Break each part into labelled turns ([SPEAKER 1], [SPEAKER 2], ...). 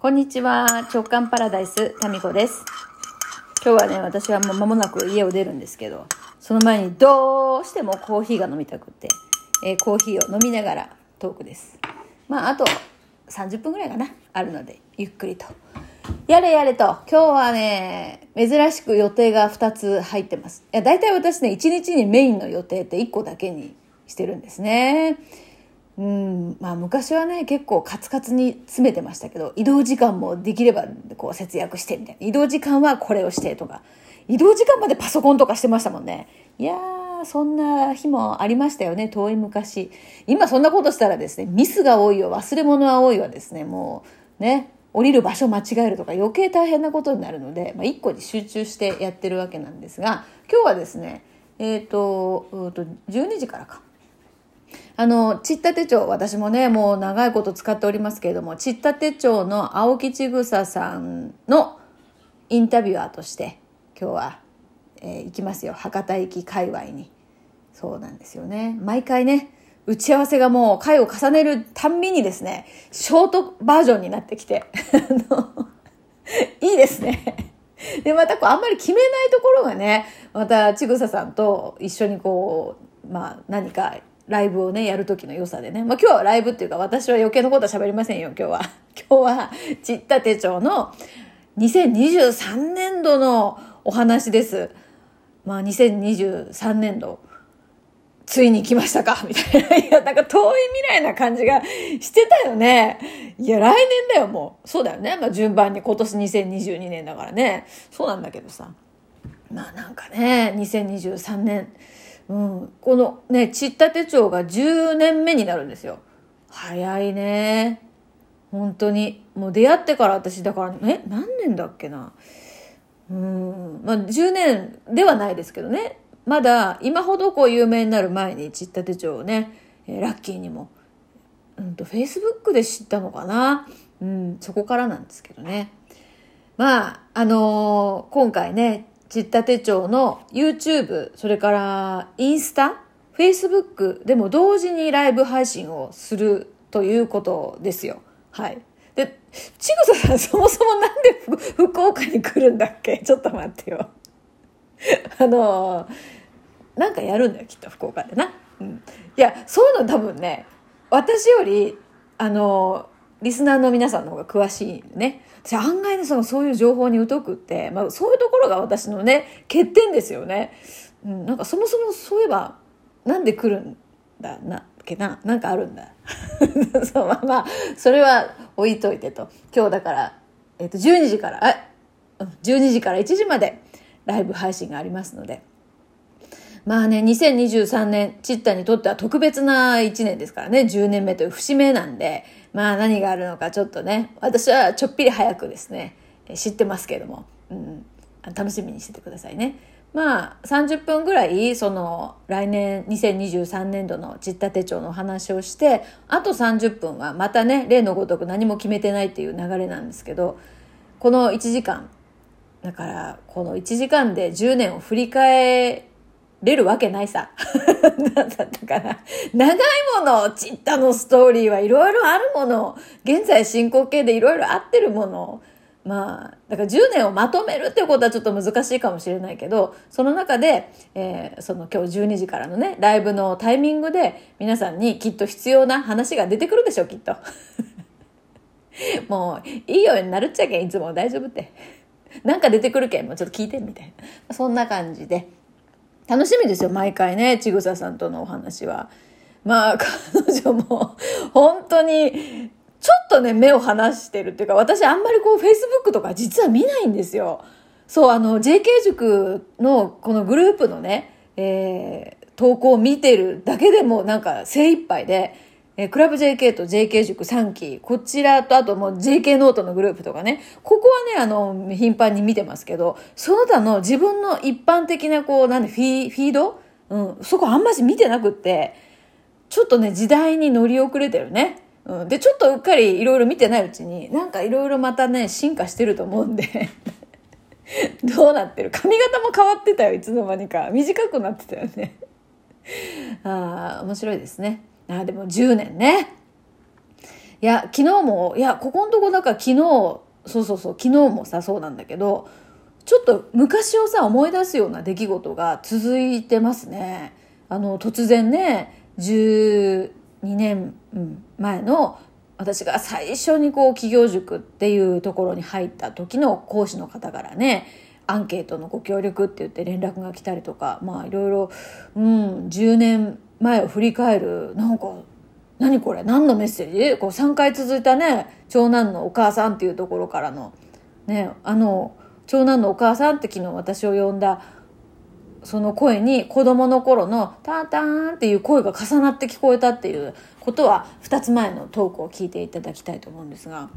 [SPEAKER 1] こんにちは。直感パラダイス、タミコです。今日はね、私はもう間もなく家を出るんですけど、その前にどうしてもコーヒーが飲みたくて、えーコーヒーを飲みながらトークです。まあ、あと30分ぐらいかな、あるので、ゆっくりと。やれやれと、今日はね、珍しく予定が2つ入ってます。いや、大体私ね、1日にメインの予定って1個だけにしてるんですね。うん、まあ昔はね、結構カツカツに詰めてましたけど、移動時間もできればこう節約してみたいな。移動時間はこれをしてとか、移動時間までパソコンとかしてましたもんね。いやー、そんな日もありましたよね、遠い昔。今そんなことしたらですね、ミスが多いよ、忘れ物は多いわですね、もうね、降りる場所間違えるとか余計大変なことになるので、まあ、個に集中してやってるわけなんですが、今日はですね、えっ、と、と、12時からか。あの、ちった手帳、私もね、もう長いこと使っておりますけれども、ちった手帳の青木千草さんのインタビュアーとして、今日は、えー行きますよ。博多駅界隈に。そうなんですよね。毎回ね、打ち合わせがもう回を重ねるたんびにですね、ショートバージョンになってきて、あの いいですね。で、またこう、あんまり決めないところがね、また、ちぐささんと一緒にこう、まあ、何か、ライブをね、やる時の良さでね。まあ、今日はライブっていうか、私は余計なことは喋りませんよ、今日は。今日は、ちった手帳の2023年度のお話です。まあ、2023年度。ついに来ましたか？みたいな。いや、なんか遠い未来な感じがしてたよね。いや、来年だよ、もう。そうだよね。まあ、順番に今年2022年だからね。そうなんだけどさ。まあ、なんかね、2023年。うん。このね、ちった手帳が10年目になるんですよ。早いね。本当に。もう出会ってから私、だから、え、何年だっけな。うん。まあ、10年ではないですけどね。まだ今ほどこう有名になる前にちった手帳をね、えラッキーにも、うんと、Facebook で知ったのかな。うん、そこからなんですけどね。まあ、あのー今回ね、ちった手帳の YouTube、それからインスタ、Facebook でも同時にライブ配信をするということですよ。はい。で、ちぐささん そもそもなんでふ福岡に来るんだっけ？ちょっと待ってよ。あのーなんかやるんだよ、きっと福岡でな。うん。いや、そういうの多分ね、私より、あのリスナーの皆さんの方が詳しいね。私案外ね、その、そういう情報に疎くって、まあ、そういうところが私のね、欠点ですよね。うん、なんかそもそもそういえば、なんで来るんだな、っけな、なんかあるんだ。そう、まあまあ、それは置いといてと。今日だから、えっ、と、12時から、あ、うん12時から1時までライブ配信がありますので、まあね、2023年、チッタにとっては特別な1年ですからね、10年目という節目なんで、まあ何があるのかちょっとね、私はちょっぴり早くですね、知ってますけれども、うん、楽しみにしててくださいね。まあ30分ぐらい、その来年2023年度のチッタ手帳のお話をして、あと30分はまたね、例のごとく何も決めてないっていう流れなんですけど、この1時間、だから、この1時間で10年を振り返れるわけないさ。な んだったかな。長いもの、ちったのストーリーはいろいろあるもの。現在進行形でいろいろ合ってるもの。まあ、だから10年をまとめるってことはちょっと難しいかもしれないけど、その中で、えーその今日12時からのね、ライブのタイミングで皆さんにきっと必要な話が出てくるでしょう、きっと。もう、いいようになるっちゃけん、いつも大丈夫って。なんか出てくるけん、もうちょっと聞いて、みたいな。そんな感じで。楽しみですよ、毎回ね、ちぐささんとのお話は。まあ、彼女も、本当に、ちょっとね、目を離してるっていうか、私あんまりこう、Facebook とか実は見ないんですよ。そう、あの、JK 塾のこのグループのね、えー投稿を見てるだけでもなんか精一杯で、えークラブ JK と JK 塾3期、こちらとあともう JK ノートのグループとかね、ここはね、あの、頻繁に見てますけど、その他の自分の一般的なこう、なんで、フィフィード？うん、そこあんまし見てなくって、ちょっとね、時代に乗り遅れてるね。うん、で、ちょっとうっかりいろいろ見てないうちに、なんかいろいろまたね、進化してると思うんで、どうなってる？髪型も変わってたよ、いつの間にか。短くなってたよね。ああ、面白いですね。あ、でも10年ね。いや、昨日も、いや、ここのとこだか昨日、そうそうそう、昨日もさ、そうなんだけど、ちょっと昔をさ、思い出すような出来事が続いてますね。あの、突然ね、12年前の私が最初にこう企業塾っていうところに入った時の講師の方からね、アンケートのご協力って言って連絡が来たりとか、まあいろいろ、うん、10年前を振り返る、なんか、何これ？何のメッセージ？こう3回続いたね、長男のお母さんっていうところからの、ね、あの、長男のお母さんって昨日私を呼んだ、その声に子供の頃のタンタンっていう声が重なって聞こえたっていうことは2つ前のトークを聞いていただきたいと思うんですが。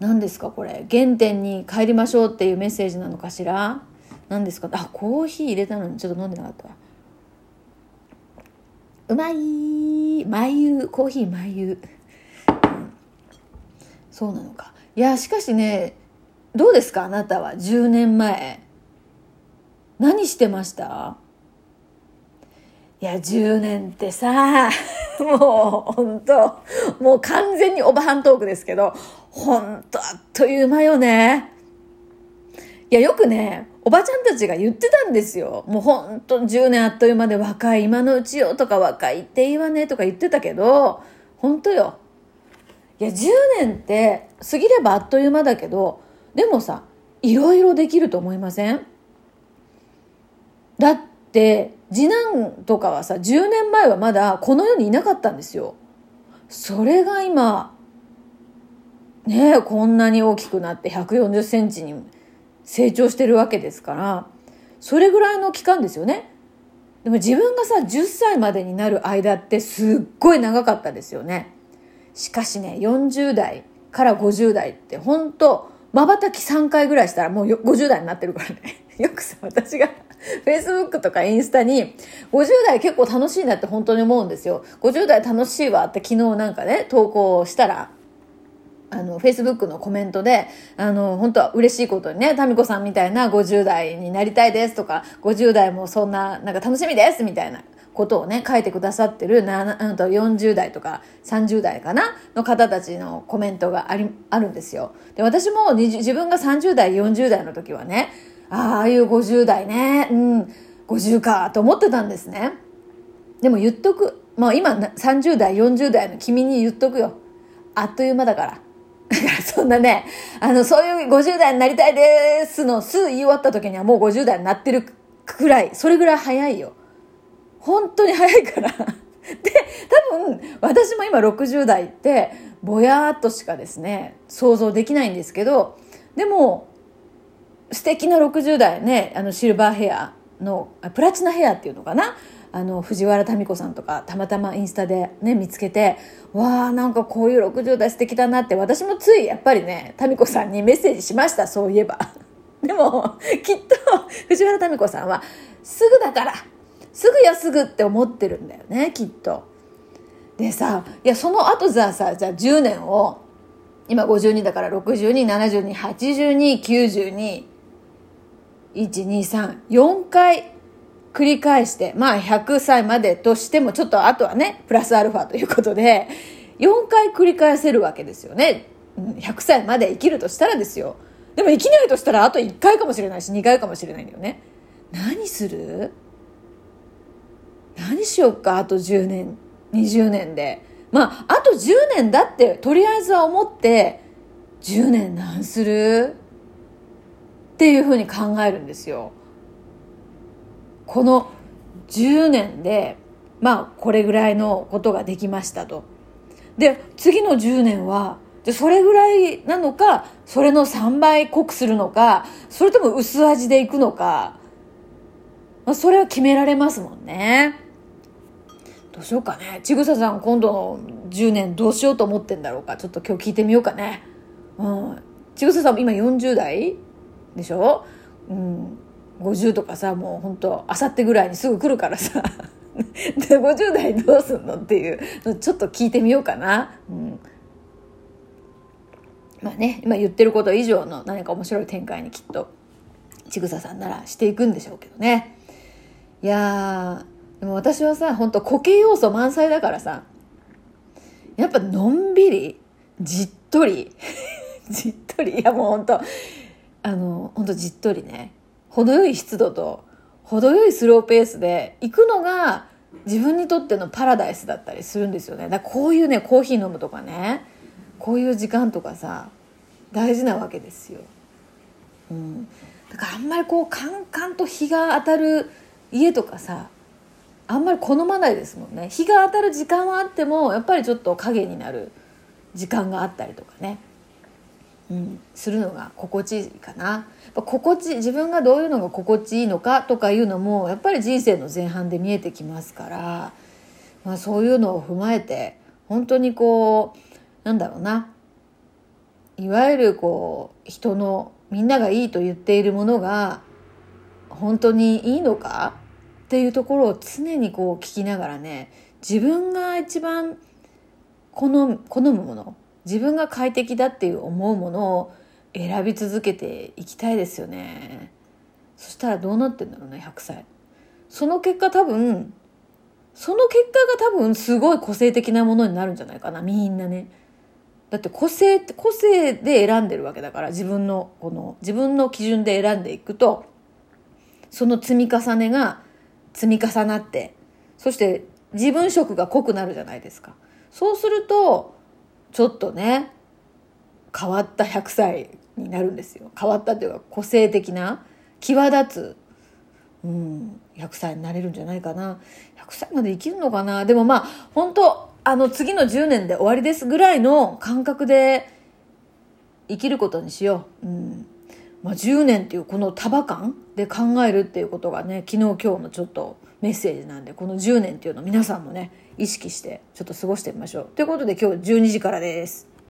[SPEAKER 1] 何ですかこれ？原点に帰りましょうっていうメッセージなのかしら？何ですか？あコーヒー入れたのにちょっと飲んでなかったわ。うまい。眉コーヒー眉、うん、そうなのか。いやしかしねどうですか？あなたは。10年前。何してました？いや10年ってさ もう本当もう完全におばはんトークですけど本当あっという間よね。いやよくねおばちゃんたちが言ってたんですよ。もう本当10年あっという間で若い今のうちよとか若いっていいわねとか言ってたけど本当よ。いや10年って過ぎればあっという間だけどでもさいろいろできると思いません？だって次男とかはさ10年前はまだこの世にいなかったんですよ。それが今ねこんなに大きくなって140センチに成長してるわけですからそれぐらいの期間ですよね。でも自分がさ10歳までになる間ってすっごい長かったですよね。しかしね40代から50代って本当まばたき3回ぐらいしたらもう50代になってるからね。よくさ私が Facebook とかインスタに、50代結構楽しいなって本当に思うんですよ。50代楽しいわって昨日なんかね、投稿したら、あの、Facebook のコメントで、あの、本当は嬉しいことにね、タミコさんみたいな50代になりたいですとか、50代もそんな、なんか楽しみですみたいなことをね、書いてくださってる、な、んと40代とか30代かなの方たちのコメントがあり、あるんですよ。で、私も自分が30代、40代の時はね、ああいう50代ね、うん、50かと思ってたんですね。でも言っとく。まあ今30代、40代の君に言っとくよ。あっという間だから。だからそんなね、あの、そういう50代になりたいですの、すぐ言い終わった時にはもう50代になってるくらい、それぐらい早いよ。本当に早いから。で、多分、私も今60代って、ぼやーっとしかですね、想像できないんですけど、でも、素敵な60代ねあのシルバーヘアのプラチナヘアっていうのかな？あの藤原民子さんとかたまたまインスタでね見つけてわあなんかこういう60代素敵だなって私もついやっぱりね民子さんにメッセージしましたそういえば。でもきっと藤原民子さんはすぐだからすぐやすぐって思ってるんだよねきっと。でさいやその後じゃあさじゃあ10年を今52だから6272829292 123,4回繰り返して、まあ100歳までとしてもちょっとあとはね、プラスアルファということで、4回繰り返せるわけですよね。100歳まで生きるとしたらですよ。でも生きないとしたらあと1回かもしれないし2回かもしれないんだよね。何する？何しようかあと10年、20年で。まあ、あと10年だってとりあえずは思って、10年何する？っていうふうに考えるんですよ。この10年で、まあ、これぐらいのことができましたと。で、次の10年は、それぐらいなのか、それの3倍濃くするのか、それとも薄味でいくのか、まあ、それは決められますもんね。どうしようかね。ちぐささん今度の10年どうしようと思ってんだろうか。ちょっと今日聞いてみようかね。うん。ちぐささんも今40代でしょ、うん、50とかさもう本当あさってぐらいにすぐ来るからさ。で50代どうすんのっていうのちょっと聞いてみようかな。うん。まあね、今言ってること以上の何か面白い展開にきっとちぐささんならしていくんでしょうけどね。いやでも私はさ、本当固形要素満載だからさ、やっぱのんびりじっとり。じっとり。いやもうほんとあのほんとじっとりね。程よい湿度と程よいスローペースで行くのが自分にとってのパラダイスだったりするんですよね。だからこういうねコーヒー飲むとかねこういう時間とかさ大事なわけですよ、うん、だからあんまりこうカンカンと日が当たる家とかさあんまり好まないですもんね。日が当たる時間はあってもやっぱりちょっと影になる時間があったりとかね。うん、するのが心地いいかな。心地自分がどういうのが心地いいのかとかいうのもやっぱり人生の前半で見えてきますから、まあ、そういうのを踏まえて本当にこうなんだろうな。いわゆるこう人のみんながいいと言っているものが本当にいいのかっていうところを常にこう聞きながらね自分が一番好む好むもの自分が快適だっていう思うものを選び続けていきたいですよね。そしたらどうなってんだろうね100歳。その結果多分その結果が多分すごい個性的なものになるんじゃないかなみんなね。だって個性個性で選んでるわけだから自分のこの自分の基準で選んでいくとその積み重ねが積み重なってそして自分色が濃くなるじゃないですか。そうするとちょっとね変わった100歳になるんですよ。変わったっていうか個性的な際立つ、うん、100歳になれるんじゃないかな。100歳まで生きるのかな。でもまあ本当あの次の10年で終わりですぐらいの感覚で生きることにしよう、うん。まあ、10年っていうこの束感で考えるっていうことがね昨日今日のちょっとメッセージなんでこの10年っていうのを皆さんもね意識してちょっと過ごしてみましょう。ということで今日12時からです。